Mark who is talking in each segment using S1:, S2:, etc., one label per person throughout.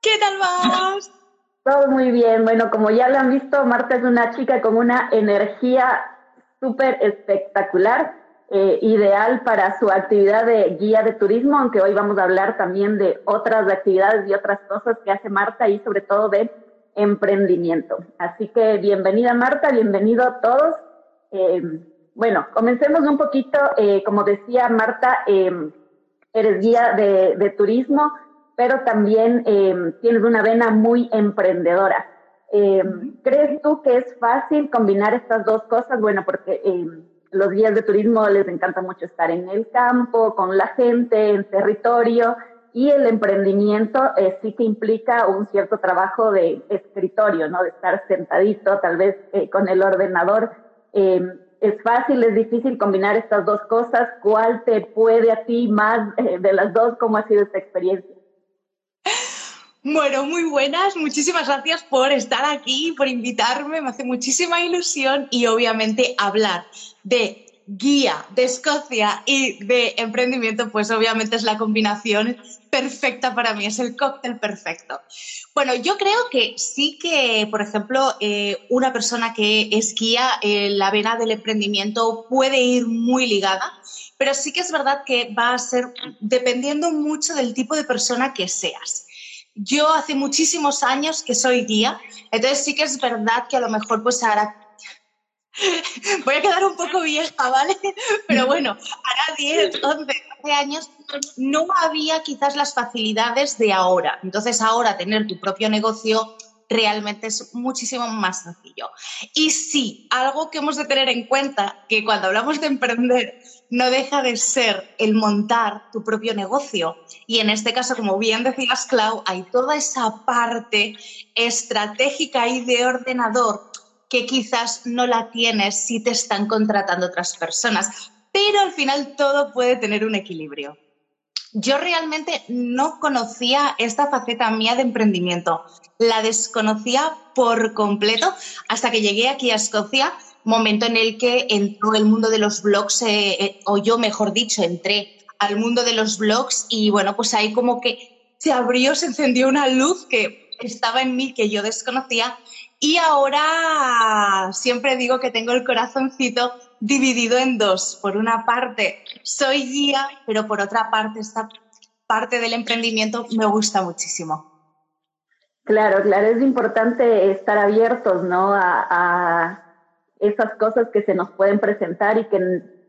S1: ¿Qué tal vas?
S2: Todo muy bien. Bueno, como ya lo han visto, Marta es una chica con una energía súper espectacular, eh, ideal para su actividad de guía de turismo, aunque hoy vamos a hablar también de otras actividades y otras cosas que hace Marta y sobre todo de emprendimiento. Así que bienvenida Marta, bienvenido a todos. Eh, bueno, comencemos un poquito, eh, como decía Marta, eres guía de, de turismo pero también eh, tienes una vena muy emprendedora. Eh, ¿Crees tú que es fácil combinar estas dos cosas? Bueno, porque eh, los guías de turismo les encanta mucho estar en el campo, con la gente, en territorio, y el emprendimiento sí que implica un cierto trabajo de escritorio, ¿no? De estar sentadito, tal vez con el ordenador. ¿Es fácil, es difícil combinar estas dos cosas? ¿Cuál te puede a ti más de las dos? ¿Cómo ha sido esta experiencia?
S1: Bueno, muy buenas. Muchísimas gracias por estar aquí, por invitarme. Me hace muchísima ilusión y obviamente hablar de guía de Escocia y de emprendimiento, pues obviamente es la combinación perfecta para mí, es el cóctel perfecto. Bueno, yo creo que sí que, por ejemplo, eh, una persona que es guía, la vena del emprendimiento puede ir muy ligada, pero sí que es verdad que va a ser dependiendo mucho del tipo de persona que seas. Yo hace muchísimos años que soy guía, entonces sí que es verdad que a lo mejor pues ahora voy a quedar un poco vieja, ¿vale? Pero bueno, ahora 10, 11, 12 años no había quizás las facilidades de ahora. Entonces ahora tener tu propio negocio realmente es muchísimo más sencillo. Y sí, algo que hemos de tener en cuenta, que cuando hablamos de emprender, no deja de ser el montar tu propio negocio. Y en este caso, como bien decías, Clau, hay toda esa parte estratégica y de ordenador que quizás no la tienes si te están contratando otras personas. Pero al final todo puede tener un equilibrio. Yo realmente no conocía esta faceta mía de emprendimiento. La desconocía por completo hasta que llegué aquí a Escocia, momento en el que entró el mundo de los blogs, eh, eh, o yo mejor dicho, entré al mundo de los blogs y bueno, pues ahí como que se abrió, se encendió una luz que estaba en mí que yo desconocía y ahora siempre digo que tengo el corazoncito dividido en dos. Por una parte, soy guía, pero por otra parte, esta parte del emprendimiento me gusta muchísimo.
S2: Claro, claro, es importante estar abiertos, ¿no? A, esas cosas que se nos pueden presentar y que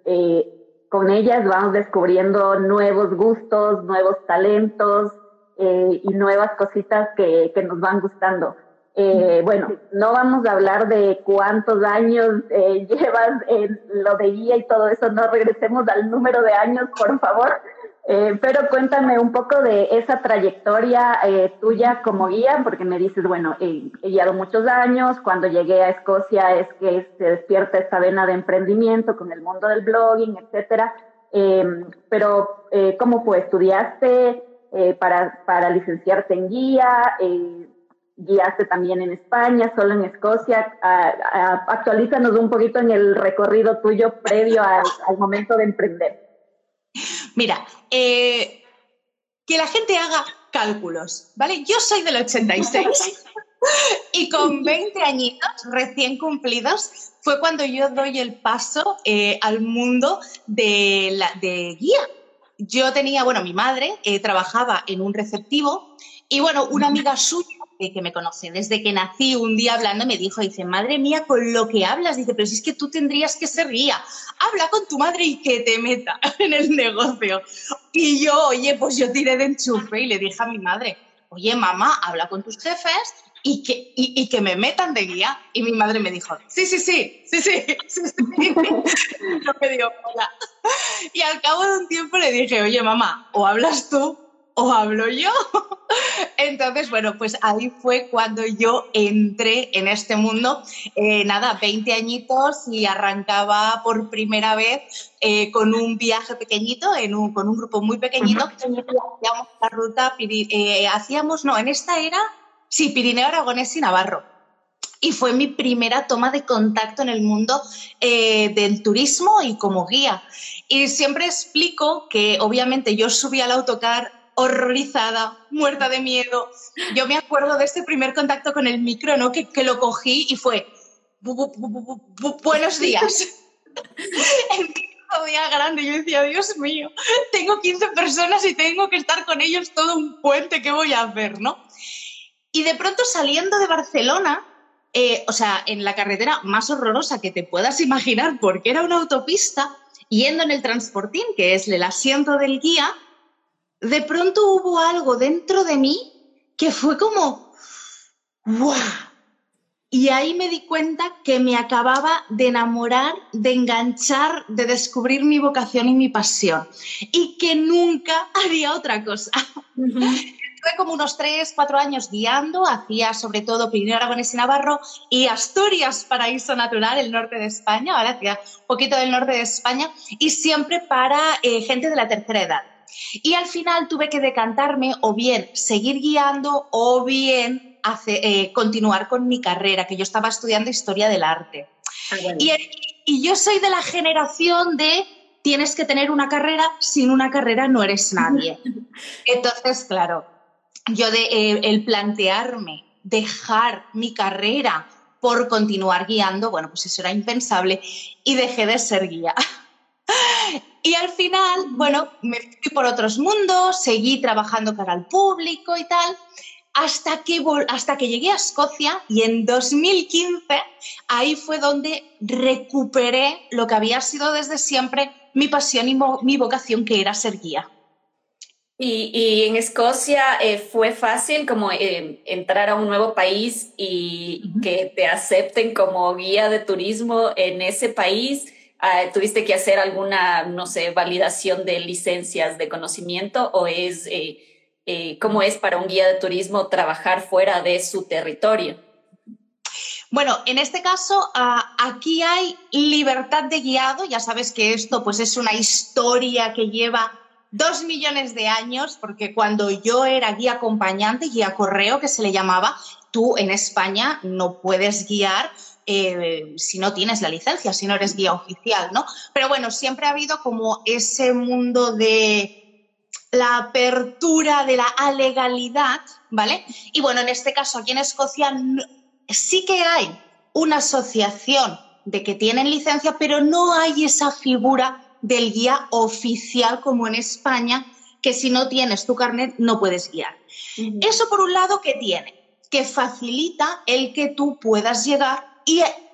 S2: eh, con ellas vamos descubriendo nuevos gustos, nuevos talentos eh, y nuevas cositas que, que nos van gustando. Eh, bueno, no vamos a hablar de cuántos años eh, llevas en lo de guía y todo eso, no regresemos al número de años, por favor. Eh, pero cuéntame un poco de esa trayectoria tuya como guía, porque me dices, bueno, he guiado muchos años, cuando llegué a Escocia es que se despierta esta vena de emprendimiento con el mundo del blogging, etcétera. pero, ¿cómo fue? ¿Estudiaste para, para licenciarte en guía? Guiaste también en España, solo en Escocia. actualízanos un poquito en el recorrido tuyo previo al, momento de emprender.
S1: Mira, eh, que la gente haga cálculos, ¿vale? Yo soy del 86 y con 20 añitos recién cumplidos fue cuando yo doy el paso eh, al mundo de, la, de guía. Yo tenía, bueno, mi madre eh, trabajaba en un receptivo y bueno, una amiga suya que me conoce desde que nací, un día hablando me dijo, dice, madre mía, con lo que hablas, dice, pero si es que tú tendrías que ser guía, habla con tu madre y que te meta en el negocio. Y yo, oye, pues yo tiré de enchufe y le dije a mi madre, oye, mamá, habla con tus jefes y que, y, que me metan de guía. Y mi madre me dijo, sí, sí, sí, sí, sí, sí, sí. me Hola. Y al cabo de un tiempo le dije, oye, mamá, o hablas tú o hablo yo. Entonces, bueno, pues ahí fue cuando yo entré en este mundo. Eh, nada, 20 añitos y arrancaba por primera vez eh, con un viaje pequeñito, en un, con un grupo muy pequeñito. Hacíamos la ruta, eh, hacíamos, no, en esta era, sí, Pirineo, Aragonés y Navarro y fue mi primera toma de contacto en el mundo eh, del turismo y como guía. Y siempre explico que obviamente yo subí al autocar horrorizada, muerta de miedo. Yo me acuerdo de este primer contacto con el micro, ¿no? Que, que lo cogí y fue, buenos días. el micro día grande, yo decía, Dios mío, tengo 15 personas y tengo que estar con ellos todo un puente, ¿qué voy a hacer, no? Y de pronto saliendo de Barcelona, eh, o sea, en la carretera más horrorosa que te puedas imaginar, porque era una autopista, yendo en el transportín, que es el asiento del guía, de pronto hubo algo dentro de mí que fue como, ¡guau! Y ahí me di cuenta que me acababa de enamorar, de enganchar, de descubrir mi vocación y mi pasión. Y que nunca haría otra cosa. Estuve como unos tres, cuatro años guiando, hacía sobre todo Pirineo, Aragonés y Navarro y Asturias, paraíso natural, el norte de España, ahora hacía un poquito del norte de España y siempre para eh, gente de la tercera edad. Y al final tuve que decantarme o bien seguir guiando o bien eh, continuar con mi carrera, que yo estaba estudiando historia del arte. Ah, y, y yo soy de la generación de tienes que tener una carrera, sin una carrera no eres nadie. Entonces, claro, yo de eh, el plantearme dejar mi carrera por continuar guiando, bueno, pues eso era impensable y dejé de ser guía. y al final, bueno, me fui por otros mundos, seguí trabajando para el público y tal, hasta que, hasta que llegué a Escocia y en 2015 ahí fue donde recuperé lo que había sido desde siempre mi pasión y mi vocación, que era ser guía.
S3: Y, en Escocia eh, fue fácil como eh, entrar a un nuevo país y que te acepten como guía de turismo en ese país. Ah, ¿Tuviste que hacer alguna, no sé, validación de licencias de conocimiento o es eh, cómo es para un guía de turismo trabajar fuera de su territorio?
S1: Bueno, en este caso, ah, aquí hay libertad de guiado. Ya sabes que esto pues, es una historia que lleva dos millones de años, porque cuando yo era guía acompañante, guía correo que se le llamaba, tú en España no puedes guiar eh, si no tienes la licencia, si no eres guía oficial, ¿no? Pero bueno, siempre ha habido como ese mundo de la apertura de la alegalidad, ¿vale? Y bueno, en este caso aquí en Escocia sí que hay una asociación de que tienen licencia, pero no hay esa figura del guía oficial como en España, que si no tienes tu carnet no puedes guiar. Eso por un lado, ¿qué tiene? Que facilita el que tú puedas llegar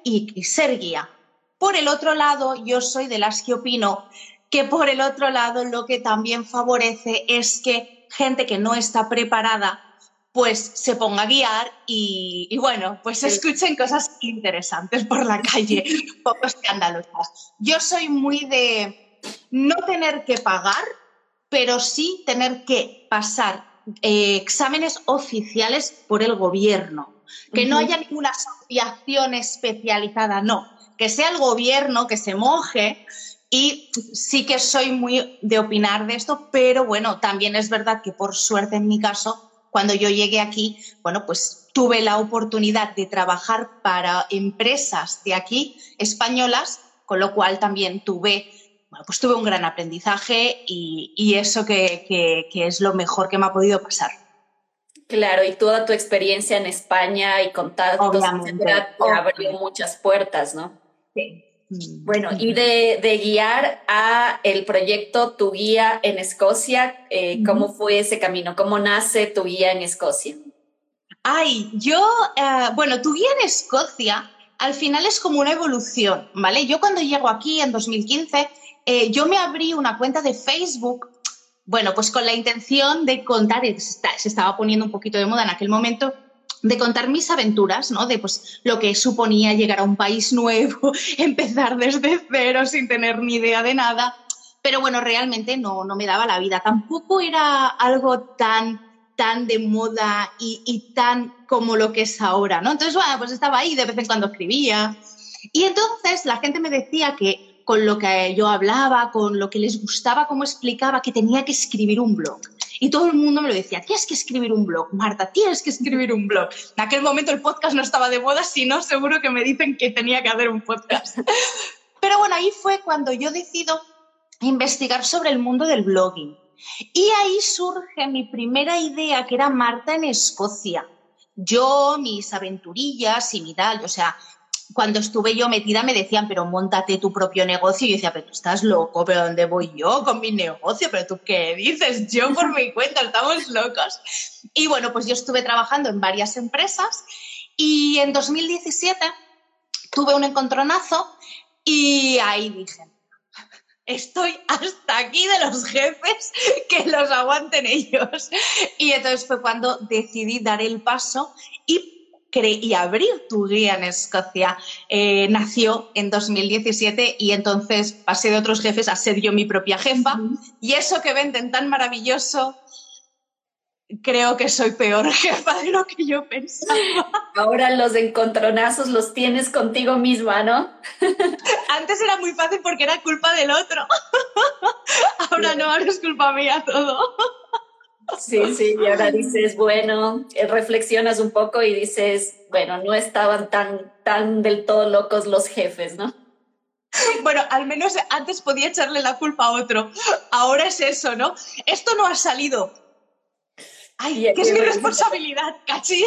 S1: y, y, ser guía. Por el otro lado, yo soy de las que opino que por el otro lado lo que también favorece es que gente que no está preparada pues se ponga a guiar y, bueno, pues escuchen cosas interesantes por la calle, poco escandalosas. Yo soy muy de no tener que pagar, pero sí tener que pasar eh, exámenes oficiales por el gobierno. Que no haya ninguna asociación especializada, no. Que sea el gobierno que se moje y sí que soy muy de opinar de esto, pero bueno, también es verdad que por suerte en mi caso cuando yo llegué aquí, bueno, pues tuve la oportunidad de trabajar para empresas de aquí españolas, con lo cual también tuve, bueno, pues tuve un gran aprendizaje y, eso que, es lo mejor que me ha podido pasar.
S3: Claro, y toda tu experiencia en España y contactos, etcétera, te abrió muchas puertas, ¿no? Sí. Bueno, y de, guiar a el proyecto Tu Guía en Escocia, eh, ¿cómo fue ese camino? ¿Cómo nace Tu Guía en Escocia?
S1: Ay, yo, eh, bueno, Tu Guía en Escocia al final es como una evolución, ¿vale? Yo cuando llego aquí en 2015, eh, yo me abrí una cuenta de Facebook, bueno, pues con la intención de contar, se estaba poniendo un poquito de moda en aquel momento, de contar mis aventuras, ¿no? De pues lo que suponía llegar a un país nuevo, empezar desde cero sin tener ni idea de nada. pero bueno, realmente no, no me daba la vida. Tampoco era algo tan tan de moda y, y, tan como lo que es ahora, ¿no? Entonces, bueno, pues estaba ahí, de vez en cuando escribía. Y entonces la gente me decía que con lo que yo hablaba, con lo que les gustaba, cómo explicaba, que tenía que escribir un blog. Y todo el mundo me lo decía, tienes que escribir un blog, Marta, tienes que escribir un blog. En aquel momento el podcast no estaba de moda, si no, seguro que me dicen que tenía que hacer un podcast. Pero bueno, ahí fue cuando yo decido investigar sobre el mundo del blogging. Y ahí surge mi primera idea, que era Marta en Escocia. Yo, mis aventurillas y mi tal, o sea, cuando estuve yo metida me decían, pero montate tu propio negocio. Y yo decía, pero tú estás loco, ¿pero dónde voy yo con mi negocio? ¿Pero tú qué dices? Yo por mi cuenta, estamos locos. Y bueno, pues yo estuve trabajando en varias empresas y en 2017 tuve un encontronazo y ahí dije, estoy hasta aquí de los jefes que los aguanten ellos. Y entonces fue cuando decidí dar el paso y, y abrir tu guía en Escocia. Eh, nació en 2017 y entonces pasé de otros jefes a ser yo mi propia jefa. Y eso que venden tan maravilloso creo que soy peor jefa de lo que yo pensaba.
S2: Ahora los encontronazos los tienes contigo misma, ¿no?
S1: Antes era muy fácil porque era culpa del otro. Ahora no, ahora es culpa mía todo.
S2: Sí, sí, y ahora dices, bueno, eh, reflexionas un poco y dices, bueno, no estaban tan, tan del todo locos los jefes, ¿no?
S1: Bueno, al menos antes podía echarle la culpa a otro. Ahora es eso, ¿no? Esto no ha salido Ay, que es mi responsabilidad, cachis.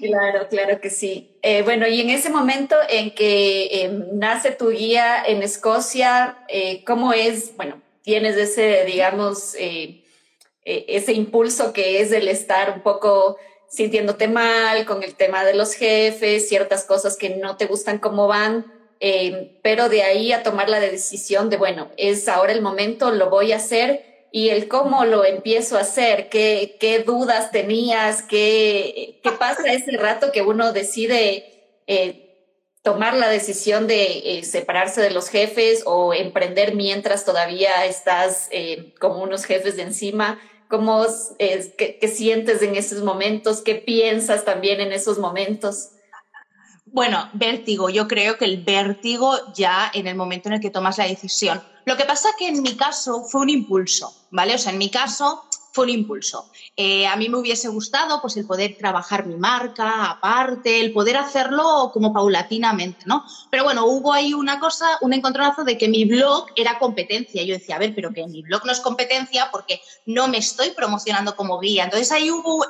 S2: Claro, claro que sí. Eh, bueno, y en ese momento en que em, nace tu guía en Escocia, eh, ¿cómo es? Bueno, tienes ese, digamos, eh, ese impulso que es el estar un poco sintiéndote mal con el tema de los jefes, ciertas cosas que no te gustan cómo van, em, pero de ahí a tomar la decisión de, bueno, es ahora el momento, lo voy a hacer y el cómo lo empiezo a hacer, qué, dudas tenías, qué, pasa ese rato que uno decide eh, tomar la decisión de eh, separarse de los jefes o emprender mientras todavía estás eh, como unos jefes de encima. ¿Cómo qué, qué sientes en esos momentos? ¿Qué piensas también en esos momentos?
S1: Bueno, vértigo. Yo creo que el vértigo ya en el momento en el que tomas la decisión. Lo que pasa que en mi caso fue un impulso, ¿vale? O sea, en mi caso fue un impulso. Eh, a mí me hubiese gustado pues el poder trabajar mi marca aparte, el poder hacerlo como paulatinamente, ¿no? Pero bueno, hubo ahí una cosa, un encontronazo de que mi blog era competencia. Yo decía, a ver, pero que mi blog no es competencia porque no me estoy promocionando como guía. Entonces ahí hubo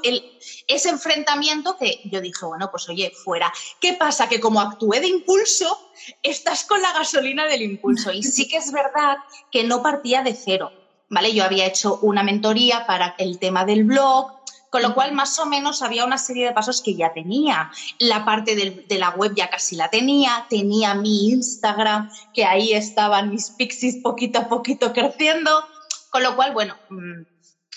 S1: ese enfrentamiento que yo dije, bueno, pues oye, fuera. ¿Qué pasa? Que como actué de impulso, estás con la gasolina del impulso. Y sí que es verdad que no partía de cero. ¿Vale? Yo había hecho una mentoría para el tema del blog, con lo cual más o menos había una serie de pasos que ya tenía. La parte de la web ya casi la tenía, tenía mi Instagram, que ahí estaban mis pixies poquito a poquito creciendo, con lo cual, bueno, mm,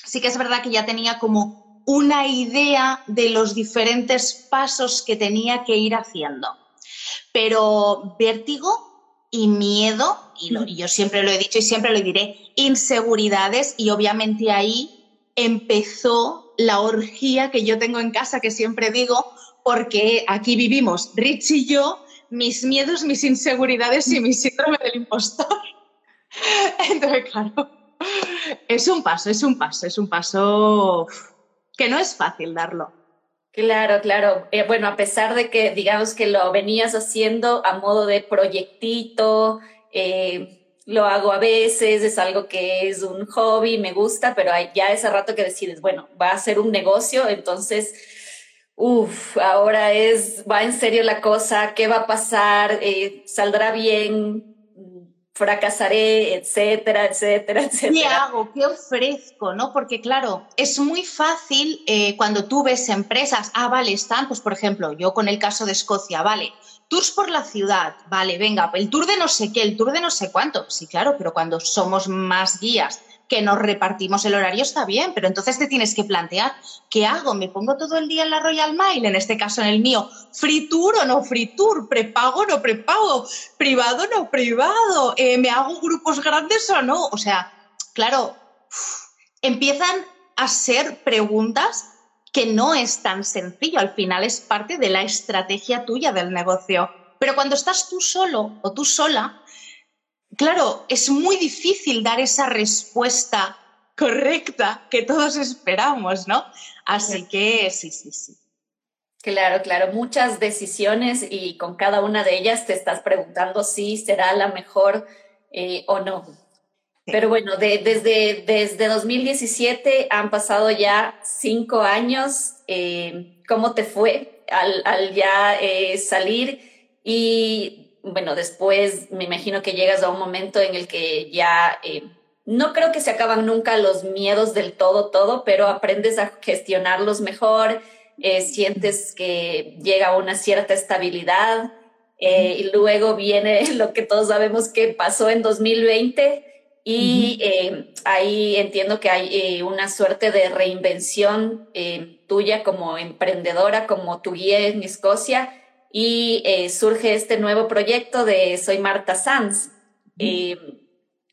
S1: sí que es verdad que ya tenía como una idea de los diferentes pasos que tenía que ir haciendo. Pero vértigo y miedo, y, yo siempre lo he dicho y siempre lo diré, inseguridades y obviamente ahí empezó la orgía que yo tengo en casa, que siempre digo, porque aquí vivimos Rich y yo, mis miedos, mis inseguridades y mi síndrome del impostor. Entonces, claro, es un paso, es un paso, es un paso que no es fácil darlo.
S2: Claro, claro. Eh, bueno, a pesar de que digamos que lo venías haciendo a modo de proyectito, eh, lo hago a veces, es algo que es un hobby, me gusta, pero ya ese rato que decides, bueno, va a ser un negocio, entonces, uff, ahora es, va en serio la cosa, ¿qué va a pasar? Eh, ¿Saldrá bien? Fracasaré, etcétera, etcétera, etcétera.
S1: ¿Qué hago? ¿Qué ofrezco? ¿No? Porque claro, es muy fácil eh, cuando tú ves empresas, ah, vale, están, pues por ejemplo, yo con el caso de Escocia, vale, tours por la ciudad, vale, venga, el tour de no sé qué, el tour de no sé cuánto, sí, claro, pero cuando somos más guías que nos repartimos el horario está bien, pero entonces te tienes que plantear, ¿qué hago? ¿Me pongo todo el día en la Royal Mail? En este caso, en el mío, free o no free tour, prepago o no prepago, privado o no privado, eh, ¿me hago grupos grandes o no? O sea, claro, empiezan a ser preguntas que no es tan sencillo, al final es parte de la estrategia tuya del negocio. Pero cuando estás tú solo o tú sola, claro, es muy difícil dar esa respuesta correcta que todos esperamos, ¿no? Así que sí, sí, sí.
S2: Claro, claro, muchas decisiones y con cada una de ellas te estás preguntando si será la mejor eh, o no. Pero bueno, desde, desde 2017 han pasado ya cinco años. Eh, ¿Cómo te fue al, ya eh, salir? Y bueno, después me imagino que llegas a un momento en el que ya eh, no creo que se acaban nunca los miedos del todo, todo, pero aprendes a gestionarlos mejor, sientes que llega una cierta estabilidad. y luego viene lo que todos sabemos que pasó en 2020 y eh, ahí entiendo que hay eh, una suerte de reinvención eh, tuya como emprendedora, como tu guía en Escocia, y surge este nuevo proyecto de Soy Marta Sanz.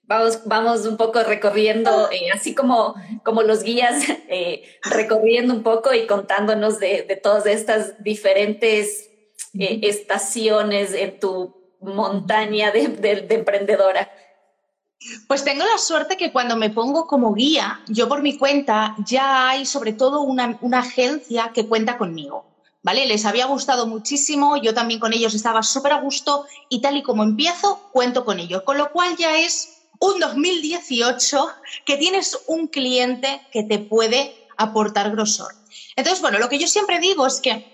S2: vamos, vamos un poco recorriendo, así como, como los guías, recorriendo un poco y contándonos de, de todas estas diferentes estaciones en tu montaña de, de emprendedora.
S1: Pues tengo la suerte que cuando me pongo como guía, yo por mi cuenta, ya hay sobre todo una, agencia que cuenta conmigo. ¿Vale? Les había gustado muchísimo, yo también con ellos estaba súper a gusto y tal y como empiezo, cuento con ellos. Con lo cual ya es un 2018 que tienes un cliente que te puede aportar grosor. Entonces, bueno, lo que yo siempre digo es que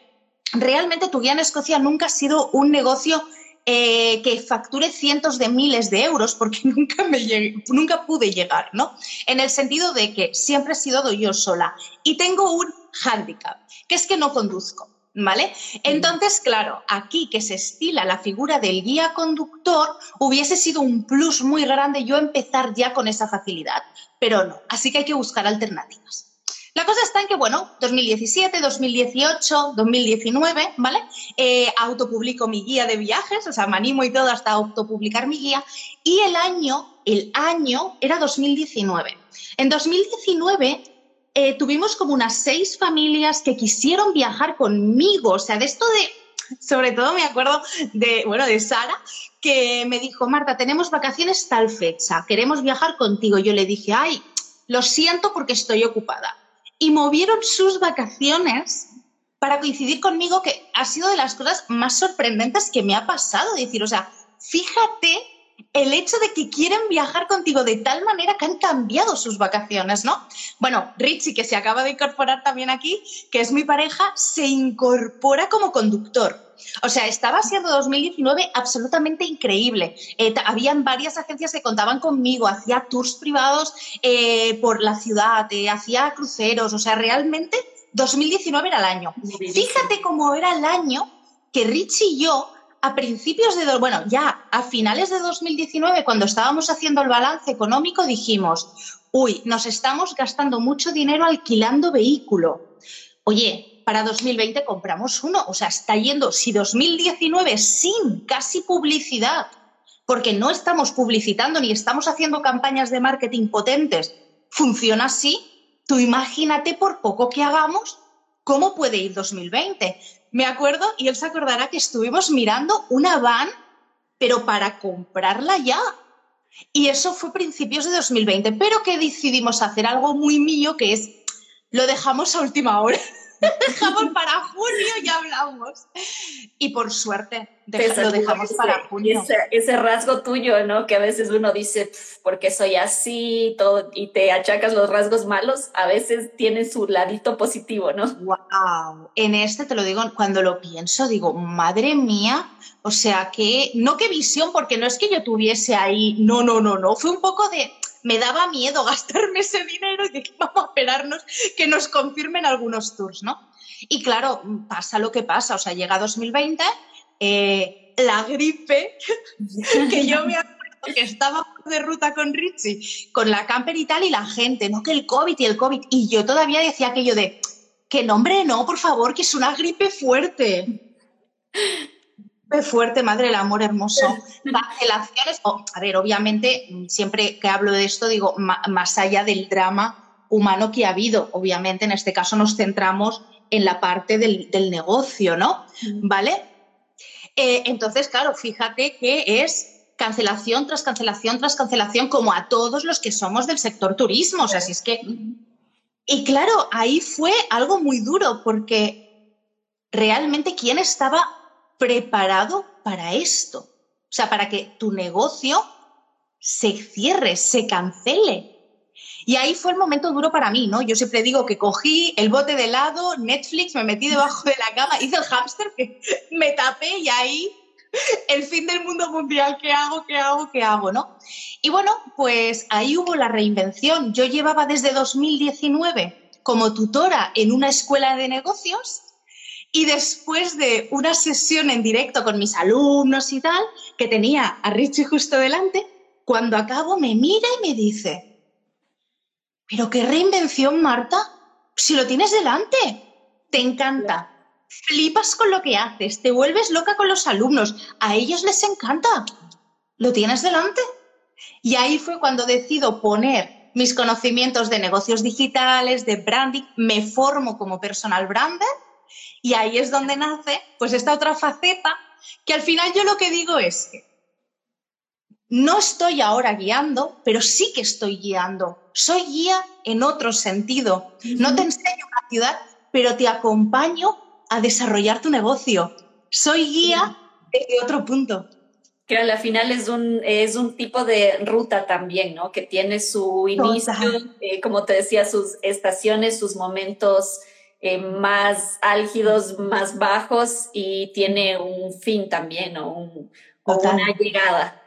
S1: realmente tu guía en Escocia nunca ha sido un negocio eh, que facture cientos de miles de euros porque nunca, me nunca pude llegar, ¿no? En el sentido de que siempre he sido yo sola y tengo un hándicap, que es que no conduzco. ¿Vale? Entonces, claro, aquí que se estila la figura del guía conductor, hubiese sido un plus muy grande yo empezar ya con esa facilidad, pero no, así que hay que buscar alternativas. La cosa está en que, bueno, 2017, 2018, 2019, ¿vale? Eh, autopublico mi guía de viajes, o sea, me animo y todo hasta autopublicar mi guía. Y el año, el año era 2019. En 2019 eh, tuvimos como unas seis familias que quisieron viajar conmigo, o sea, de esto de, sobre todo me acuerdo de, bueno, de Sara, que me dijo, Marta, tenemos vacaciones tal fecha, queremos viajar contigo. Yo le dije, ay, lo siento porque estoy ocupada y movieron sus vacaciones para coincidir conmigo, que ha sido de las cosas más sorprendentes que me ha pasado. Decir, o sea, fíjate el hecho de que quieren viajar contigo de tal manera que han cambiado sus vacaciones, ¿no? Bueno, Richie, que se acaba de incorporar también aquí, que es mi pareja, se incorpora como conductor. O sea, estaba siendo 2019 absolutamente increíble. Eh, habían varias agencias que contaban conmigo, hacía tours privados eh, por la ciudad, eh, hacía cruceros, o sea, realmente 2019 era el año. Fíjate cómo era el año que Richie y yo a principios de, bueno, ya a finales de 2019, cuando estábamos haciendo el balance económico, dijimos, uy, nos estamos gastando mucho dinero alquilando vehículo. Oye, para 2020 compramos uno, o sea, está yendo, si 2019 sin casi publicidad, porque no estamos publicitando ni estamos haciendo campañas de marketing potentes, funciona así, tú imagínate por poco que hagamos, ¿cómo puede ir 2020? Me acuerdo, y él se acordará que estuvimos mirando una van, pero para comprarla ya. Y eso fue principios de 2020, pero que decidimos hacer algo muy mío, que es, lo dejamos a última hora. dejamos para junio y hablamos. Y por suerte lo dejamos para junio.
S2: Ese, rasgo tuyo, ¿no? Que a veces uno dice, porque soy así todo, y te achacas los rasgos malos, a veces tiene su ladito positivo, ¿no?
S1: Wow. En este te lo digo, cuando lo pienso, digo, madre mía, o sea que, no qué visión, porque no es que yo tuviese ahí, no, no, no, no, fue un poco de me daba miedo gastarme ese dinero y que vamos a esperarnos que nos confirmen algunos tours, ¿no? Y claro, pasa lo que pasa, o sea, llega 2020, eh, la gripe, que yo me acuerdo que estaba de ruta con Richie, con la camper y tal, y la gente, no que el COVID y el COVID. Y yo todavía decía aquello de, que nombre no, por favor, que es una gripe fuerte. Fuerte, madre del amor hermoso. Cancelaciones, a ver, obviamente, siempre que hablo de esto, digo, más allá del drama humano que ha habido, obviamente en este caso nos centramos en la parte del, negocio, ¿no? ¿Vale? Eh, entonces, claro, fíjate que es cancelación tras cancelación tras cancelación, como a todos los que somos del sector turismo. O sea, si es que. Y claro, ahí fue algo muy duro, porque realmente, ¿quién estaba preparado para esto? O sea, para que tu negocio se cierre, se cancele. Y ahí fue el momento duro para mí, ¿no? Yo siempre digo que cogí el bote de helado, Netflix, me metí debajo de la cama, hice el hámster, me tapé y ahí el fin del mundo mundial, ¿qué hago? ¿Qué hago? ¿Qué hago? ¿No? Y bueno, pues ahí hubo la reinvención. Yo llevaba desde 2019 como tutora en una escuela de negocios y después de una sesión en directo con mis alumnos y tal, que tenía a Richie justo delante, cuando acabo me mira y me dice, pero qué reinvención, Marta, si lo tienes delante, te encanta. Flipas con lo que haces, te vuelves loca con los alumnos, a ellos les encanta. Lo tienes delante. Y ahí fue cuando decido poner mis conocimientos de negocios digitales, de branding, me formo como personal brander y ahí es donde nace pues esta otra faceta que al final yo lo que digo es que no estoy ahora guiando, pero sí que estoy guiando. Soy guía en otro sentido. No te enseño una ciudad, pero te acompaño a desarrollar tu negocio. Soy guía desde otro punto.
S2: Que al final es un, es un tipo de ruta también, ¿no? Que tiene su inicio, eh, como te decía, sus estaciones, sus momentos eh, más álgidos, más bajos y tiene un fin también, ¿no? Un, o una llegada.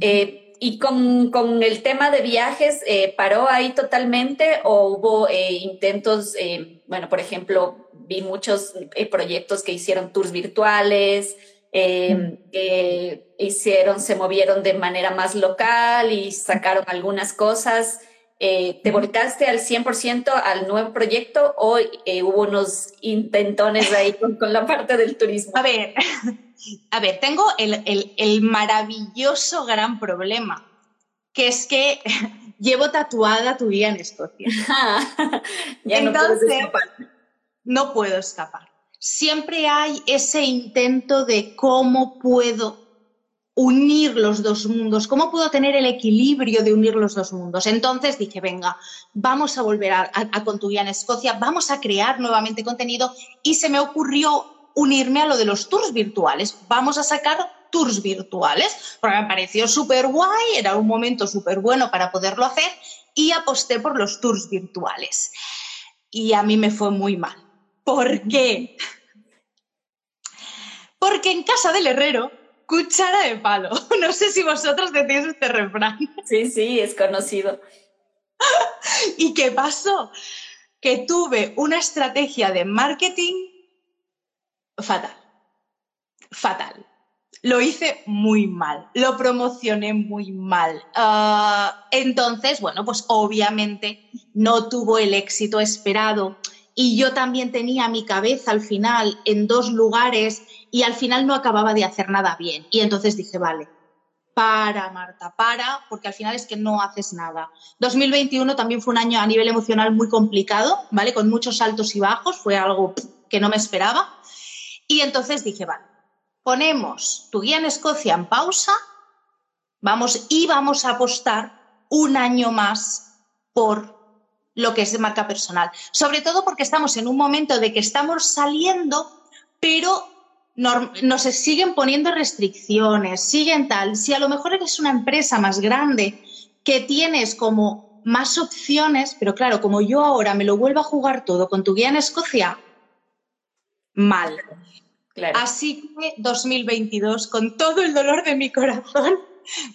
S2: Eh, y con, el tema de viajes, eh, ¿paró ahí totalmente o hubo eh, intentos, bueno, por ejemplo, vi muchos proyectos que hicieron tours virtuales, que hicieron, se movieron de manera más local y sacaron algunas cosas. ¿Te volcaste al 100% al nuevo proyecto o hubo unos intentones ahí con, con la parte del turismo?
S1: A ver, a ver, tengo el, maravilloso gran problema, que es que llevo tatuada tu vida en Escocia. ya Entonces, no, escapar. no puedo escapar. Siempre hay ese intento de cómo puedo unir los dos mundos, cómo puedo tener el equilibrio de unir los dos mundos. Entonces dije, venga, vamos a volver a, a, guía en Escocia, vamos a crear nuevamente contenido y se me ocurrió unirme a lo de los tours virtuales. Vamos a sacar tours virtuales, porque me pareció súper guay, era un momento súper bueno para poderlo hacer y aposté por los tours virtuales. Y a mí me fue muy mal. ¿Por qué? Porque en casa del herrero, cuchara de palo. No sé si vosotros decís este refrán.
S2: Sí, sí, es conocido.
S1: ¿Y qué pasó? Que tuve una estrategia de marketing fatal, fatal. Lo hice muy mal, lo promocioné muy mal. Ah, entonces, bueno, pues obviamente no tuvo el éxito esperado y yo también tenía mi cabeza al final en dos lugares y al final no acababa de hacer nada bien. Y entonces dije, vale, para, Marta, para, porque al final es que no haces nada. 2021 también fue un año a nivel emocional muy complicado, ¿vale? Con muchos altos y bajos, fue algo que no me esperaba. Y entonces dije, vale, ponemos tu guía en Escocia en pausa, vamos y vamos a apostar un año más por lo que es de marca personal. Sobre todo porque estamos en un momento de que estamos saliendo, pero nos siguen poniendo restricciones, siguen tal. Si a lo mejor eres una empresa más grande que tienes como más opciones, pero claro, como yo ahora me lo vuelvo a jugar todo con tu guía en Escocia, mal. Así que 2022, con todo el dolor de mi corazón,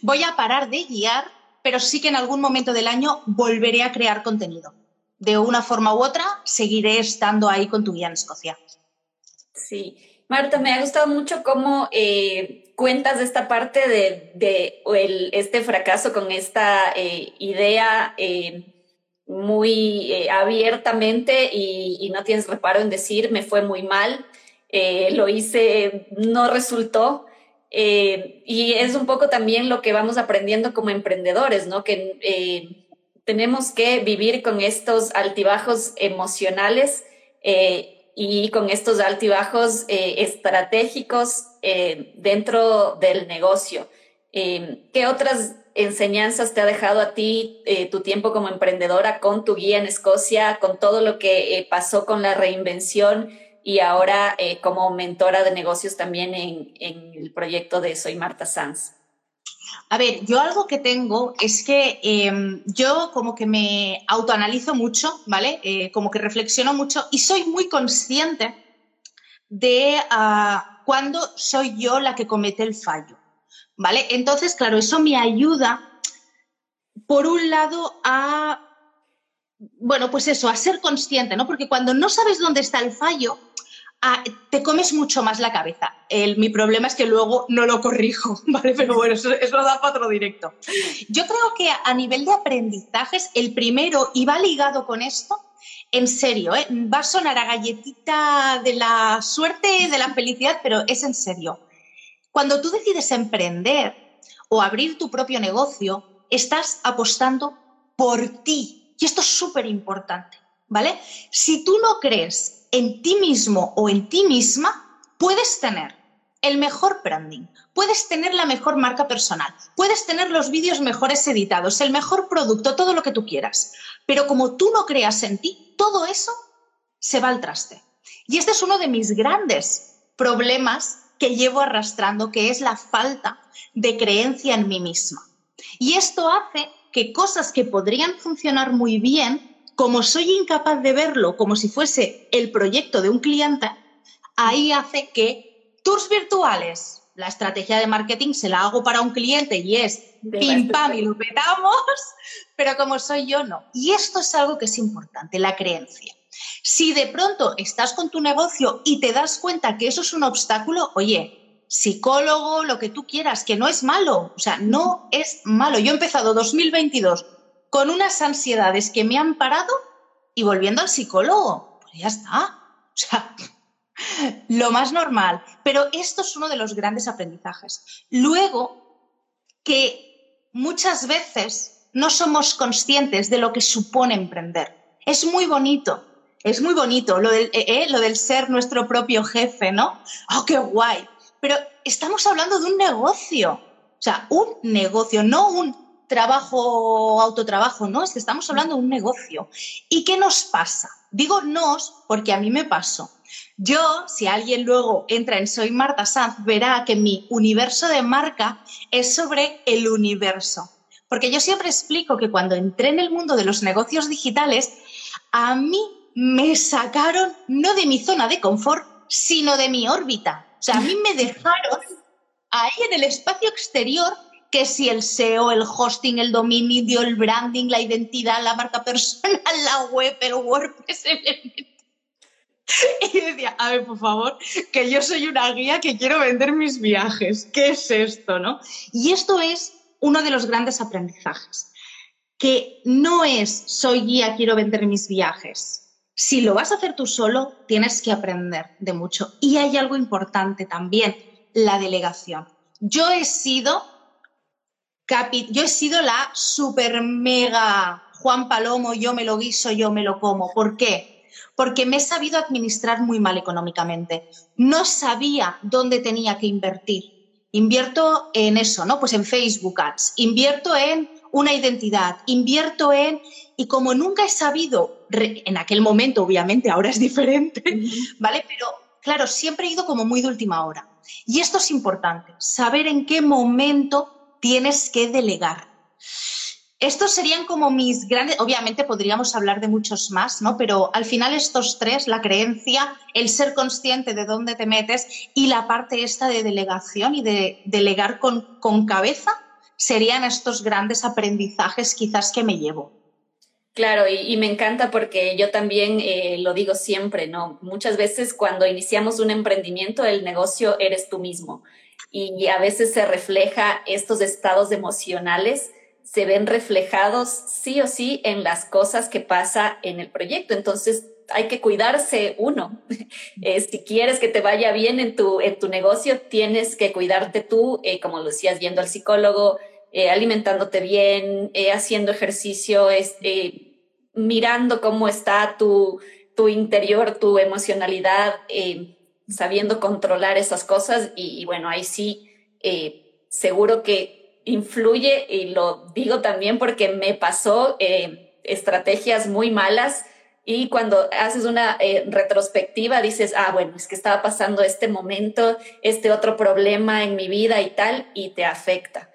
S1: voy a parar de guiar, pero sí que en algún momento del año volveré a crear contenido. De una forma u otra, seguiré estando ahí con tu guía en Escocia.
S2: Sí. Marta, me ha gustado mucho cómo eh, cuentas esta parte de, este fracaso con esta eh, idea muy abiertamente y, no tienes reparo en decir, me fue muy mal, lo hice, no resultó. y es un poco también lo que vamos aprendiendo como emprendedores, ¿no? Que tenemos que vivir con estos altibajos emocionales eh, y con estos altibajos eh, estratégicos eh, dentro del negocio. ¿Qué otras enseñanzas te ha dejado a ti tu tiempo como emprendedora con tu guía en Escocia, con todo lo que pasó con la reinvención y ahora como mentora de negocios también en, en el proyecto de Soy Marta Sanz?
S1: A ver, yo algo que tengo es que em, yo como que me autoanalizo mucho, ¿vale? Eh, como que reflexiono mucho y soy muy consciente de uh, cuándo soy yo la que comete el fallo, ¿vale? Entonces, claro, eso me ayuda, por un lado, a, bueno, pues eso, a ser consciente, ¿no? Porque cuando no sabes dónde está el fallo, Ah, te comes mucho más la cabeza. mi problema es que luego no lo corrijo, ¿vale? Pero bueno, eso, eso da para otro directo. Yo creo que a nivel de aprendizajes, el primero, y va ligado con esto, en serio, ¿eh? va a sonar a galletita de la suerte, de la felicidad, pero es en serio. Cuando tú decides emprender o abrir tu propio negocio, estás apostando por ti. Y esto es súper importante, ¿vale? Si tú no crees en ti mismo o en ti misma, puedes tener el mejor branding, puedes tener la mejor marca personal, puedes tener los vídeos mejores editados, el mejor producto, todo lo que tú quieras. Pero como tú no creas en ti, todo eso se va al traste. Y este es uno de mis grandes problemas que llevo arrastrando, que es la falta de creencia en mí misma. Y esto hace que cosas que podrían funcionar muy bien como soy incapaz de verlo como si fuese el proyecto de un cliente, ahí hace que tours virtuales, la estrategia de marketing se la hago para un cliente y es pim pam y lo petamos, pero como soy yo, no. Y esto es algo que es importante, la creencia. Si de pronto estás con tu negocio y te das cuenta que eso es un obstáculo, oye, psicólogo, lo que tú quieras, que no es malo, o sea, no es malo. Yo he empezado 2022 con unas ansiedades que me han parado y volviendo al psicólogo, pues ya está. O sea, lo más normal. Pero esto es uno de los grandes aprendizajes. Luego, que muchas veces no somos conscientes de lo que supone emprender. Es muy bonito, es muy bonito lo del, eh, eh, lo del ser nuestro propio jefe, ¿no? ¡Oh, qué guay! Pero estamos hablando de un negocio. O sea, un negocio, no un trabajo, autotrabajo, no, es que estamos hablando de un negocio. ¿Y qué nos pasa? Digo nos porque a mí me pasó. Yo, si alguien luego entra en Soy Marta Sanz, verá que mi universo de marca es sobre el universo. Porque yo siempre explico que cuando entré en el mundo de los negocios digitales, a mí me sacaron no de mi zona de confort, sino de mi órbita. O sea, a mí me dejaron ahí en el espacio exterior que si el SEO, el hosting, el dominio, el branding, la identidad, la marca personal, la web, el WordPress, el... Y decía, a ver, por favor, que yo soy una guía que quiero vender mis viajes. ¿Qué es esto, no? Y esto es uno de los grandes aprendizajes, que no es soy guía, quiero vender mis viajes. Si lo vas a hacer tú solo, tienes que aprender de mucho. Y hay algo importante también, la delegación. Yo he sido yo he sido la super mega Juan Palomo, yo me lo guiso, yo me lo como. ¿Por qué? Porque me he sabido administrar muy mal económicamente. No sabía dónde tenía que invertir. Invierto en eso, ¿no? Pues en Facebook Ads, invierto en una identidad, invierto en... Y como nunca he sabido, en aquel momento obviamente, ahora es diferente, ¿vale? Pero claro, siempre he ido como muy de última hora. Y esto es importante, saber en qué momento tienes que delegar. Estos serían como mis grandes, obviamente podríamos hablar de muchos más, ¿no? Pero al final estos tres, la creencia, el ser consciente de dónde te metes y la parte esta de delegación y de delegar con, con cabeza, serían estos grandes aprendizajes quizás que me llevo.
S2: Claro, y, me encanta porque yo también eh, lo digo siempre, ¿no? Muchas veces cuando iniciamos un emprendimiento, el negocio eres tú mismo. Y a veces se refleja estos estados emocionales se ven reflejados sí o sí en las cosas que pasa en el proyecto. Entonces, hay que cuidarse uno. Eh, si quieres que te vaya bien en tu, en tu negocio, tienes que cuidarte tú, eh, como lo decías, yendo al psicólogo, eh, alimentándote bien, haciendo ejercicio, mirando cómo está tu, tu interior, tu emocionalidad, sabiendo controlar esas cosas. Y, bueno, ahí sí, seguro que influye, y lo digo también porque me pasó estrategias muy malas y cuando haces una eh, retrospectiva dices, ah, bueno, es que estaba pasando este momento, este otro problema en mi vida y tal, y te afecta.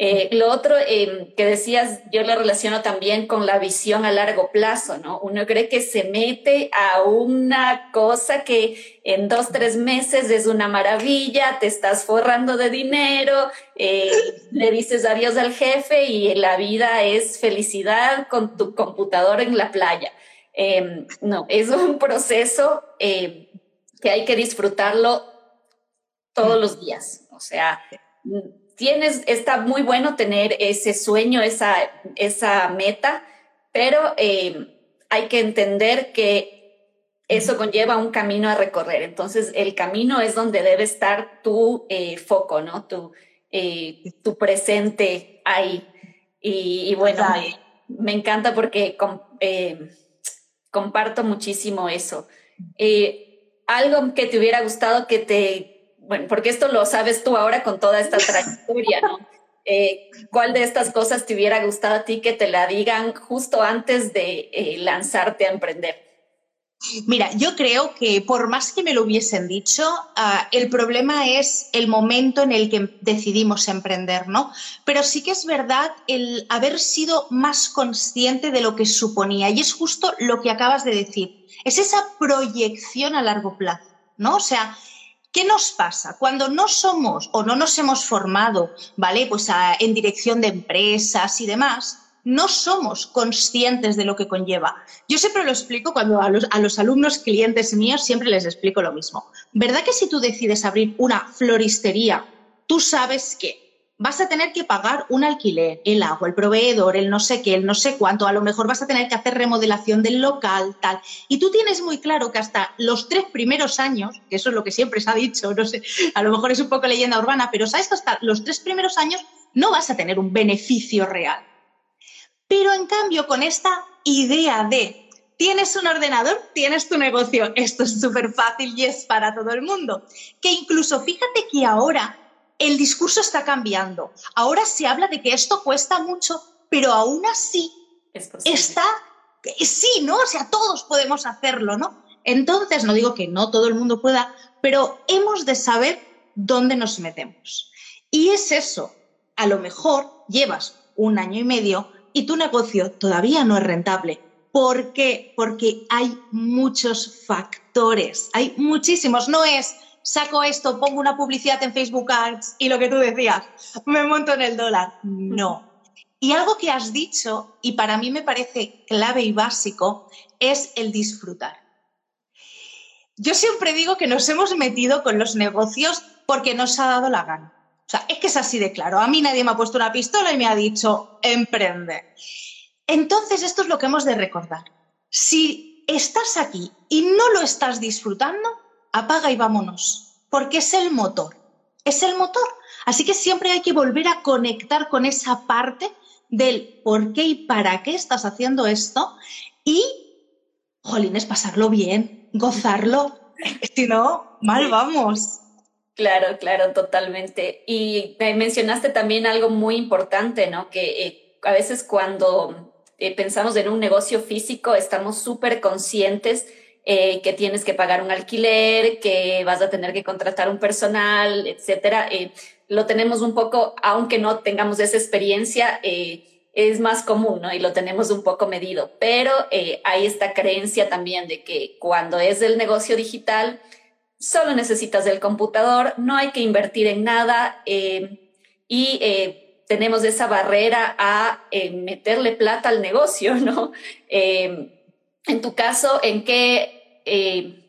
S2: Eh, lo otro em, que decías, yo lo relaciono también con la visión a largo plazo, ¿no? Uno cree que se mete a una cosa que en dos, tres meses es una maravilla, te estás forrando de dinero, eh, le dices adiós al jefe y la vida es felicidad con tu computador en la playa. Em, no, es un proceso em, que hay que disfrutarlo todos los días. O sea, tienes, está muy bueno tener ese sueño, esa, esa meta, pero em, hay que entender que eso conlleva un camino a recorrer. Entonces, el camino es donde debe estar tu eh, foco, ¿no? Tu, eh, tu presente ahí. Y, bueno, me, encanta porque comparto muchísimo eso. Eh, algo que te hubiera gustado que te, bueno, porque esto lo sabes tú ahora con toda esta trayectoria, ¿no? Eh, ¿Cuál de estas cosas te hubiera gustado a ti que te la digan justo antes de eh, lanzarte a emprender?
S1: Mira, yo creo que por más que me lo hubiesen dicho, ah, el problema es el momento en el que decidimos emprender, ¿no? Pero sí que es verdad el haber sido más consciente de lo que suponía y es justo lo que acabas de decir. Es esa proyección a largo plazo, ¿no? O sea, ¿Qué nos pasa? Cuando no somos o no nos hemos formado, ¿vale? Pues en dirección de empresas y demás, no somos conscientes de lo que conlleva. Yo siempre lo explico cuando a los, a los, alumnos clientes míos siempre les explico lo mismo. ¿Verdad que si tú decides abrir una floristería, tú sabes que vas a tener que pagar un alquiler, el agua, el proveedor, el no sé qué, el no sé cuánto, a lo mejor vas a tener que hacer remodelación del local, tal. Y tú tienes muy claro que hasta los tres primeros años, que eso es lo que siempre se ha dicho, no sé, a lo mejor es un poco leyenda urbana, pero sabes que hasta los tres primeros años no vas a tener un beneficio real. Pero en cambio, con esta idea de tienes un ordenador, tienes tu negocio, esto es súper fácil y es para todo el mundo. Que incluso fíjate que ahora el discurso está cambiando. Ahora se habla de que esto cuesta mucho, pero aún así está, sí, ¿no? O sea, todos podemos hacerlo, ¿no? Entonces, no digo que no todo el mundo pueda, pero hemos de saber dónde nos metemos. Y es eso, a lo mejor llevas un año y medio y tu negocio todavía no es rentable. ¿Por qué? Porque hay muchos factores, hay muchísimos. No es saco esto, pongo una publicidad en Facebook Ads y lo que tú decías, me monto en el dólar. No. Y algo que has dicho, y para mí me parece clave y básico, es el disfrutar. Yo siempre digo que nos hemos metido con los negocios porque nos ha dado la gana. O sea, es que es así de claro. A mí nadie me ha puesto una pistola y me ha dicho, emprende. Entonces, esto es lo que hemos de recordar. Si estás aquí y no lo estás disfrutando, apaga y vámonos, porque es el motor. Es el motor. Así que siempre hay que volver a conectar con esa parte del por qué y para qué estás haciendo esto y, jolines, pasarlo bien, gozarlo. Si no, mal vamos.
S2: Claro, claro, totalmente. Y mencionaste también algo muy importante, ¿no? Que eh, a veces cuando eh, pensamos en un negocio físico estamos súper conscientes eh, que tienes que pagar un alquiler, que vas a tener que contratar un personal, etcétera. lo tenemos un poco, aunque no tengamos esa experiencia, es más común, ¿no? Y lo tenemos un poco medido. Pero hay esta creencia también de que cuando es del negocio digital, solo necesitas el computador, no hay que invertir en nada eh, y eh, tenemos esa barrera a eh, meterle plata al negocio, ¿no? en tu caso, ¿en qué,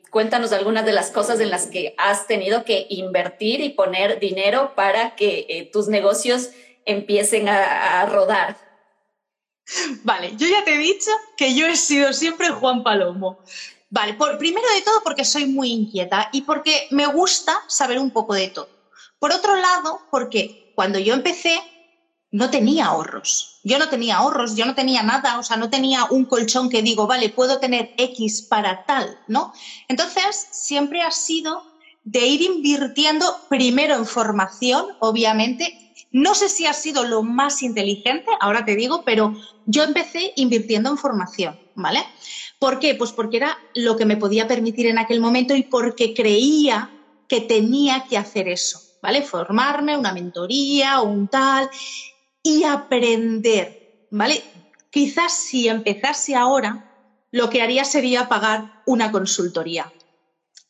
S2: cuéntanos algunas de las cosas en las que has tenido que invertir y poner dinero para que eh, tus negocios empiecen a, rodar.
S1: Vale, yo ya te he dicho que yo he sido siempre Juan Palomo. Vale, por, primero de todo porque soy muy inquieta y porque me gusta saber un poco de todo. Por otro lado, porque cuando yo empecé no tenía ahorros. Yo no tenía ahorros, yo no tenía nada, o sea, no tenía un colchón que digo, vale, puedo tener X para tal, ¿no? Entonces, siempre ha sido de ir invirtiendo primero en formación, obviamente. No sé si ha sido lo más inteligente, ahora te digo, pero yo empecé invirtiendo en formación, ¿vale? ¿Por qué? Pues porque era lo que me podía permitir en aquel momento y porque creía que tenía que hacer eso, ¿vale? Formarme, una mentoría, un tal y aprender, ¿vale? Quizás si empezase ahora, lo que haría sería pagar una consultoría.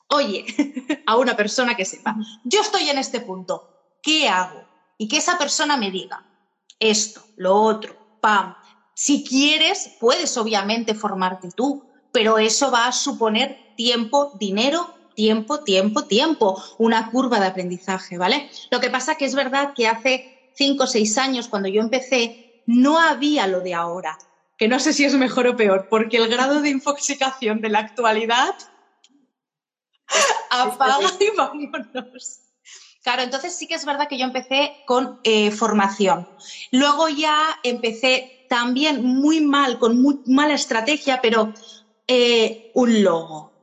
S1: Oye, a una persona que sepa, yo estoy en este punto, ¿qué hago? Y que esa persona me diga esto, lo otro, pam. Si quieres, puedes obviamente formarte tú, pero eso va a suponer tiempo, dinero, tiempo, tiempo, tiempo, una curva de aprendizaje, ¿vale? Lo que pasa que es verdad que hace cinco o seis años, cuando yo empecé, no había lo de ahora, que no sé si es mejor o peor, porque el grado de infoxicación de la actualidad apaga y vámonos. Claro, entonces sí que es verdad que yo empecé con eh, formación. Luego ya empecé también muy mal, con muy mala estrategia, pero eh, un logo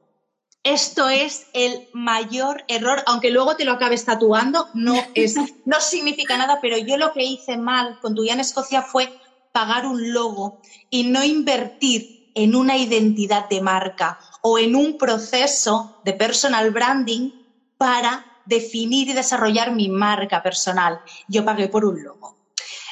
S1: esto es el mayor error, aunque luego te lo acabes tatuando, no, es, no significa nada, pero yo lo que hice mal con Tuya en Escocia fue pagar un logo y no invertir en una identidad de marca o en un proceso de personal branding para definir y desarrollar mi marca personal. Yo pagué por un logo.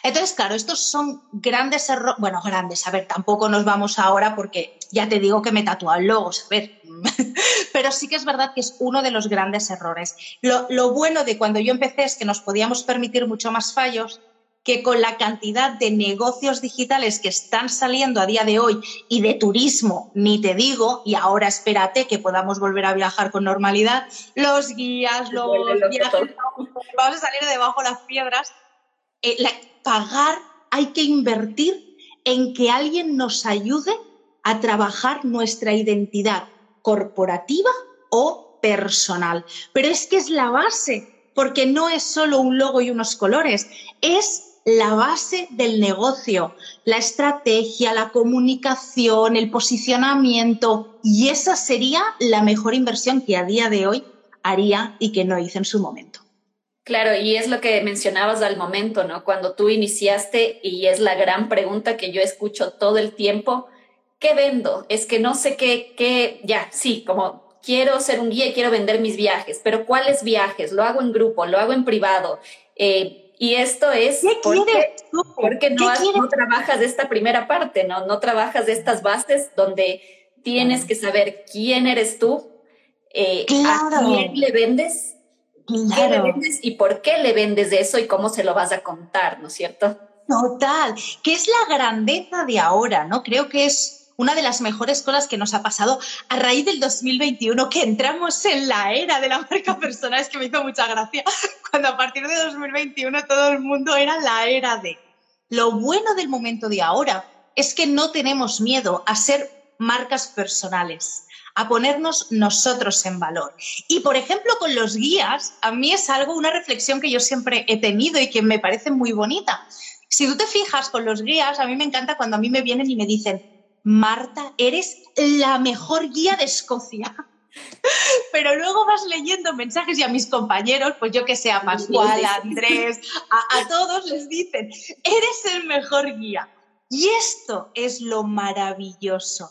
S1: Entonces, claro, estos son grandes errores, bueno, grandes, a ver, tampoco nos vamos ahora porque ya te digo que me tatúan logos, a ver, pero sí que es verdad que es uno de los grandes errores. Lo, lo bueno de cuando yo empecé es que nos podíamos permitir mucho más fallos que con la cantidad de negocios digitales que están saliendo a día de hoy y de turismo, ni te digo, y ahora espérate que podamos volver a viajar con normalidad, los guías, los viajes, vamos a salir debajo de las piedras. Eh, pagar, hay que invertir en que alguien nos ayude a trabajar nuestra identidad corporativa o personal. Pero es que es la base, porque no es solo un logo y unos colores, es la base del negocio, la estrategia, la comunicación, el posicionamiento, y esa sería la mejor inversión que a día de hoy haría y que no hice en su momento.
S2: Claro, y es lo que mencionabas al momento, ¿no? Cuando tú iniciaste, y es la gran pregunta que yo escucho todo el tiempo, ¿qué vendo? Es que no sé qué, qué, ya, sí, como quiero ser un guía y quiero vender mis viajes, pero ¿cuáles viajes? ¿Lo hago en grupo? ¿Lo hago en privado? Eh, y esto es porque, porque no, no, trabajas de esta primera parte, ¿no? No trabajas de estas bases donde tienes que saber quién eres tú, eh, a quién le vendes ¿Qué le vendes y por qué le vendes eso y cómo se lo vas a contar, ¿no es cierto?
S1: Total, que es la grandeza de ahora, ¿no? Creo que es una de las mejores cosas que nos ha pasado a raíz del 2021, que entramos en la era de la marca personal, es que me hizo mucha gracia, cuando a partir de 2021 todo el mundo era la era de. Lo bueno del momento de ahora es que no tenemos miedo a ser marcas personales a ponernos nosotros en valor. Y, por ejemplo, con los guías, a mí es algo, una reflexión que yo siempre he tenido y que me parece muy bonita. Si tú te fijas con los guías, a mí me encanta cuando a mí me vienen y me dicen, Marta, eres la mejor guía de Escocia. Pero luego vas leyendo mensajes y a mis compañeros, pues yo que sé, a Pascual, a Andrés, a, a todos les dicen, eres el mejor guía. Y esto es lo maravilloso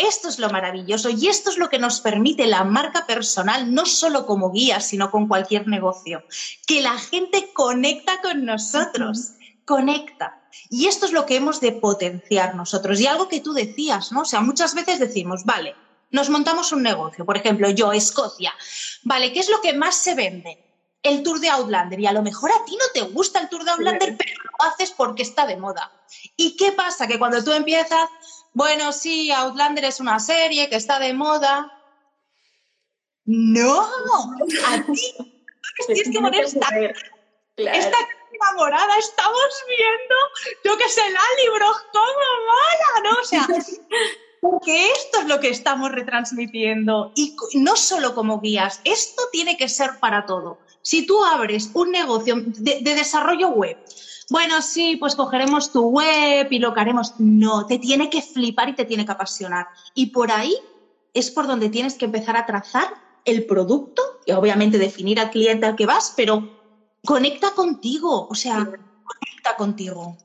S1: esto es lo maravilloso y esto es lo que nos permite la marca personal, no solo como guía, sino con cualquier negocio, que la gente conecta con nosotros, conecta. Y esto es lo que hemos de potenciar nosotros. Y algo que tú decías, ¿no? O sea, muchas veces decimos, vale, nos montamos un negocio, por ejemplo, yo, Escocia, vale, ¿qué es lo que más se vende? El Tour de Outlander. Y a lo mejor a ti no te gusta el Tour de Outlander, pero lo haces porque está de moda. ¿Y qué pasa? Que cuando tú empiezas, bueno, sí, Outlander es una serie que está de moda. No, a ti tienes que poner esta, esta enamorada, estamos viendo, yo que sé, la libro, como mala, ¿no? O sea, porque esto es lo que estamos retransmitiendo y no solo como guías, esto tiene que ser para todo. Si tú abres un negocio de, de desarrollo web, bueno, sí, pues cogeremos tu web y lo que haremos. No, te tiene que flipar y te tiene que apasionar. Y por ahí es por donde tienes que empezar a trazar el producto y obviamente definir al cliente al que vas, pero conecta contigo, o sea, conecta contigo.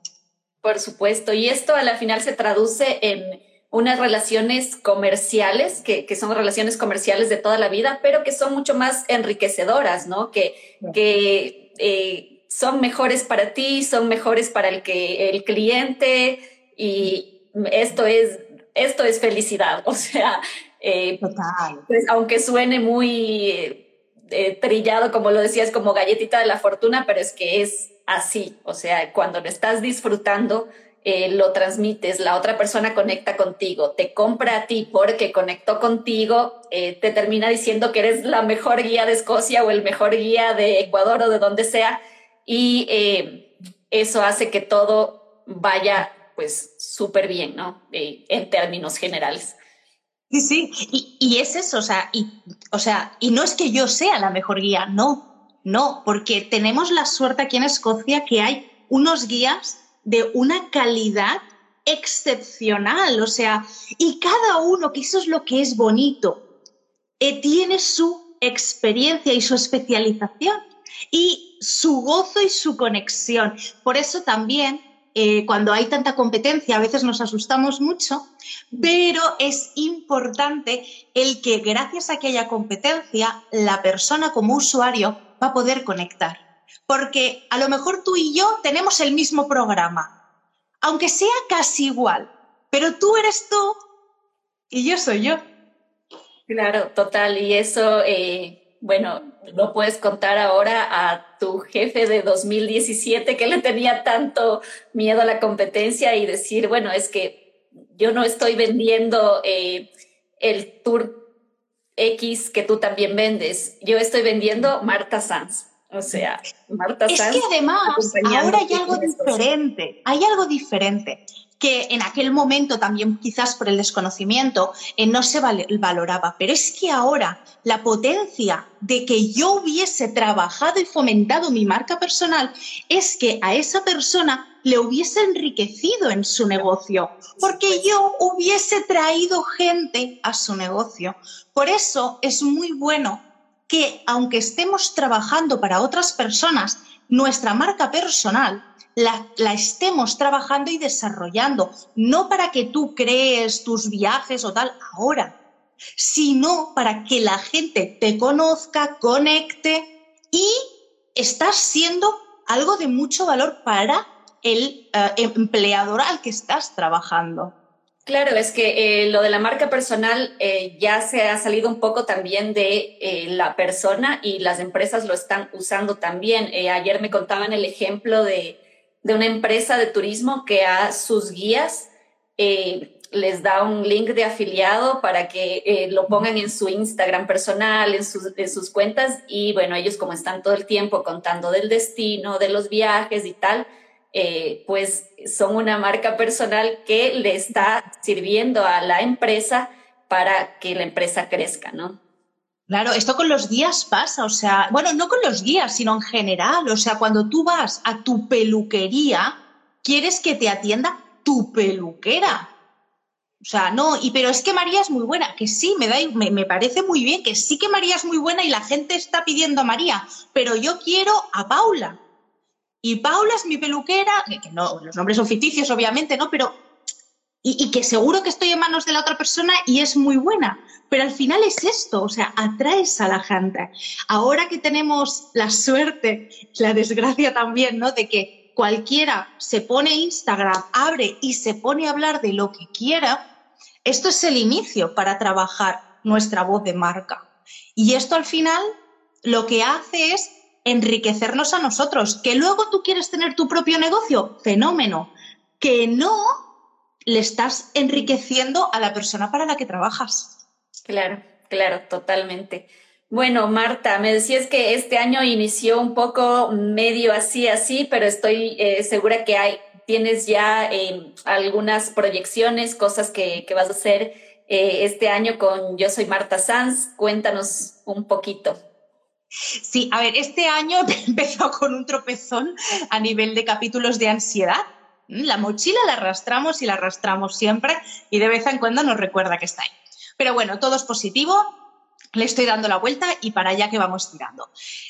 S2: Por supuesto, y esto a la final se traduce en unas relaciones comerciales, que, son relaciones comerciales de toda la vida, pero que son mucho más enriquecedoras, ¿no? Que, que eh, son mejores para ti, son mejores para el, que, el cliente y esto es, esto es felicidad, o sea, eh, pues, aunque suene muy eh, trillado, como lo decías, como galletita de la fortuna, pero es que es así. O sea, cuando lo estás disfrutando, eh, lo transmites, la otra persona conecta contigo, te compra a ti porque conectó contigo, te termina diciendo que eres la mejor guía de Escocia o el mejor guía de Ecuador o de donde sea, y eso hace que todo vaya pues súper bien, ¿no? en términos generales.
S1: Sí, sí, y, es eso, o sea, y, o sea, y no es que yo sea la mejor guía, no, no, porque tenemos la suerte aquí en Escocia que hay unos guías de una calidad excepcional, o sea, y cada uno, que eso es lo que es bonito, eh, tiene su experiencia y su especialización y su gozo y su conexión. Por eso también eh, cuando hay tanta competencia a veces nos asustamos mucho, pero es importante el que gracias a que haya competencia, la persona como usuario va a poder conectar. Porque a lo mejor tú y yo tenemos el mismo programa, aunque sea casi igual, pero tú eres tú y yo soy yo.
S2: Claro, total. Y eso, eh, bueno, no puedes contar ahora a tu jefe de 2017 que le tenía tanto miedo a la competencia y decir, bueno, es que yo no estoy vendiendo eh, el tour X que tú también vendes, yo estoy vendiendo Marta Sanz. O sea, Marta Sanz.
S1: Es que además, ahora hay algo diferente, hay algo diferente que en aquel momento también quizás por el desconocimiento eh, no se valoraba, pero es que ahora la potencia de que yo hubiese trabajado y fomentado mi marca personal es que a esa persona le hubiese enriquecido en su negocio, porque yo hubiese traído gente a su negocio. Por eso es muy bueno que aunque estemos trabajando para otras personas, nuestra marca personal la, estemos trabajando y desarrollando, no para que tú crees tus viajes o tal ahora, sino para que la gente te conozca, conecte y estás siendo algo de mucho valor para el eh, empleador al que estás trabajando.
S2: Claro, es que eh, lo de la marca personal eh, ya se ha salido un poco también de la persona y las empresas lo están usando también. ayer me contaban el ejemplo de de una empresa de turismo que a sus guías eh, les da un link de afiliado para que eh, lo pongan en su Instagram personal, en sus, en sus cuentas y bueno, ellos como están todo el tiempo contando del destino, de los viajes y tal, eh, pues son una marca personal que le está sirviendo a la empresa para que la empresa crezca, ¿no?
S1: Claro, esto con los guías pasa, o sea, bueno, no con los guías, sino en general, o sea, cuando tú vas a tu peluquería, quieres que te atienda tu peluquera. O sea, no, y pero es que María es muy buena, que sí, me, da, me, me parece muy bien, que sí que María es muy buena y la gente está pidiendo a María, pero yo quiero a Paula. Y Paula es mi peluquera, que no, los nombres son ficticios, obviamente, ¿no? Pero y, que seguro que estoy en manos de la otra persona y es muy buena. Pero al final es esto, o sea, atraes a la gente. Ahora que tenemos la suerte, la desgracia también, ¿no? De que cualquiera se pone Instagram, abre y se pone a hablar de lo que quiera, esto es el inicio para trabajar nuestra voz de marca. Y esto al final lo que hace es enriquecernos a nosotros. Que luego tú quieres tener tu propio negocio, fenómeno. Que no, le estás enriqueciendo a la persona para la que trabajas.
S2: Claro, claro, totalmente. Bueno, Marta, me decías que este año inició un poco medio así, así, pero estoy eh, segura que hay, tienes ya eh, algunas proyecciones, cosas que, que vas a hacer eh, este año con Yo Soy Marta Sanz. Cuéntanos un poquito.
S1: Sí, a ver, este año empezó con un tropezón a nivel de capítulos de ansiedad. La mochila la arrastramos y la arrastramos siempre y de vez en cuando nos recuerda que está ahí. Pero bueno, todo es positivo, le estoy dando la vuelta y para allá que vamos tirando.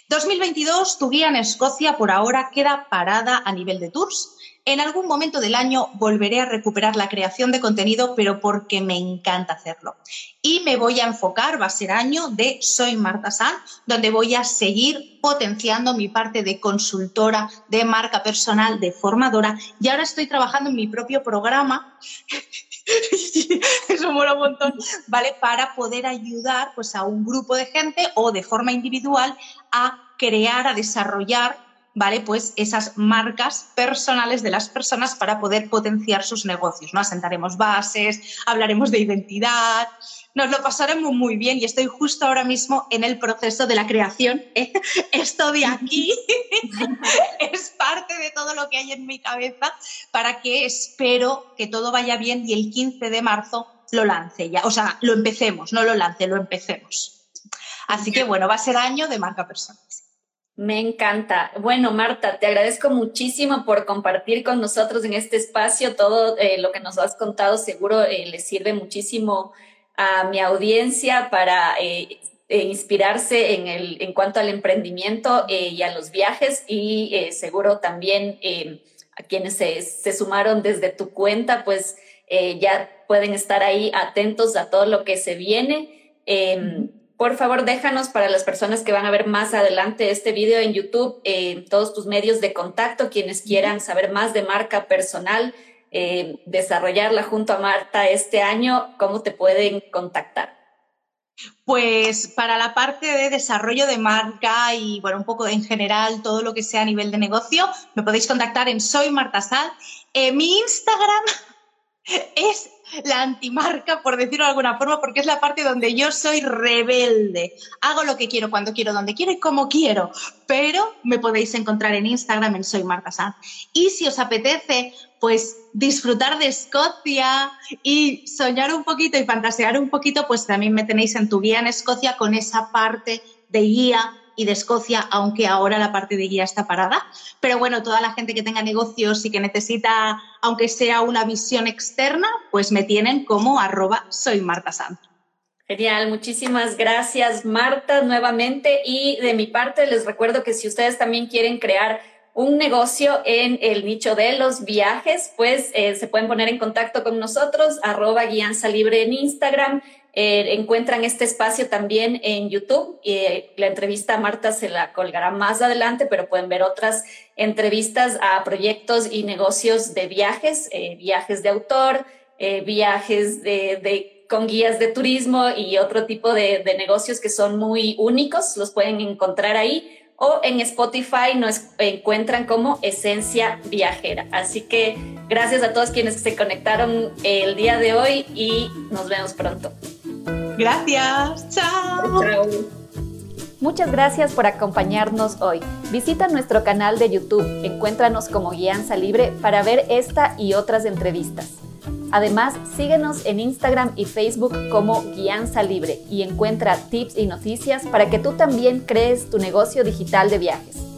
S1: 2022, tu guía en Escocia por ahora queda parada a nivel de tours en algún momento del año volveré a recuperar la creación de contenido, pero porque me encanta hacerlo. Y me voy a enfocar, va a ser año de Soy Marta San, donde voy a seguir potenciando mi parte de consultora, de marca personal, de formadora. Y ahora estoy trabajando en mi propio programa. Eso mola un montón, ¿vale? Para poder ayudar pues, a un grupo de gente o de forma individual a crear, a desarrollar ¿vale? Pues esas marcas personales de las personas para poder potenciar sus negocios, ¿no? Asentaremos bases, hablaremos de identidad, nos lo pasaremos muy bien y estoy justo ahora mismo en el proceso de la creación. ¿eh? Esto de aquí es parte de todo lo que hay en mi cabeza para que espero que todo vaya bien y el 15 de marzo lo lance ya. O sea, lo empecemos, no lo lance, lo empecemos. Así que bueno, va a ser año de marca personal.
S2: Me encanta. Bueno, Marta, te agradezco muchísimo por compartir con nosotros en este espacio todo eh, lo que nos has contado. Seguro eh, le sirve muchísimo a mi audiencia para eh, inspirarse en, el, en cuanto al emprendimiento y a los viajes y seguro también a quienes se, se, sumaron desde tu cuenta, pues ya pueden estar ahí atentos a todo lo que se viene. Em, por favor, déjanos para las personas que van a ver más adelante este video en YouTube, eh, todos tus medios de contacto, quienes quieran saber más de marca personal, eh, desarrollarla junto a Marta este año, ¿cómo te pueden contactar?
S1: Pues para la parte de desarrollo de marca y bueno, un poco en general todo lo que sea a nivel de negocio, me podéis contactar en Soy Marta Sal. Eh, mi Instagram es la antimarca, por decirlo de alguna forma, porque es la parte donde yo soy rebelde. Hago lo que quiero, cuando quiero, donde quiero y como quiero. Pero me podéis encontrar en Instagram en Soy Marta. Y si os apetece, pues disfrutar de Escocia y soñar un poquito y fantasear un poquito, pues también me tenéis en tu guía en Escocia con esa parte de guía y de Escocia, aunque ahora la parte de guía está parada. Pero bueno, toda la gente que tenga negocios y que necesita, aunque sea una visión externa, pues me tienen como arroba soy Marta Sanz.
S2: Genial, muchísimas gracias Marta nuevamente y de mi parte les recuerdo que si ustedes también quieren crear un negocio en el nicho de los viajes, pues eh, se pueden poner en contacto con nosotros, arroba guianza libre en Instagram, eh, encuentran este espacio también en YouTube. Eh, la entrevista a Marta se la colgará más adelante, pero pueden ver otras entrevistas a proyectos y negocios de viajes, eh, viajes de autor, viajes de, con guías de turismo y otro tipo de, de negocios que son muy únicos. Los pueden encontrar ahí o en Spotify nos encuentran como Esencia Viajera. Así que gracias a todos quienes se conectaron el día de hoy y nos vemos pronto.
S1: Gracias. Chao.
S3: Muchas gracias por acompañarnos hoy. Visita nuestro canal de YouTube, encuéntranos como Guianza Libre para ver esta y otras entrevistas. Además, síguenos en Instagram y Facebook como Guianza Libre y encuentra tips y noticias para que tú también crees tu negocio digital de viajes.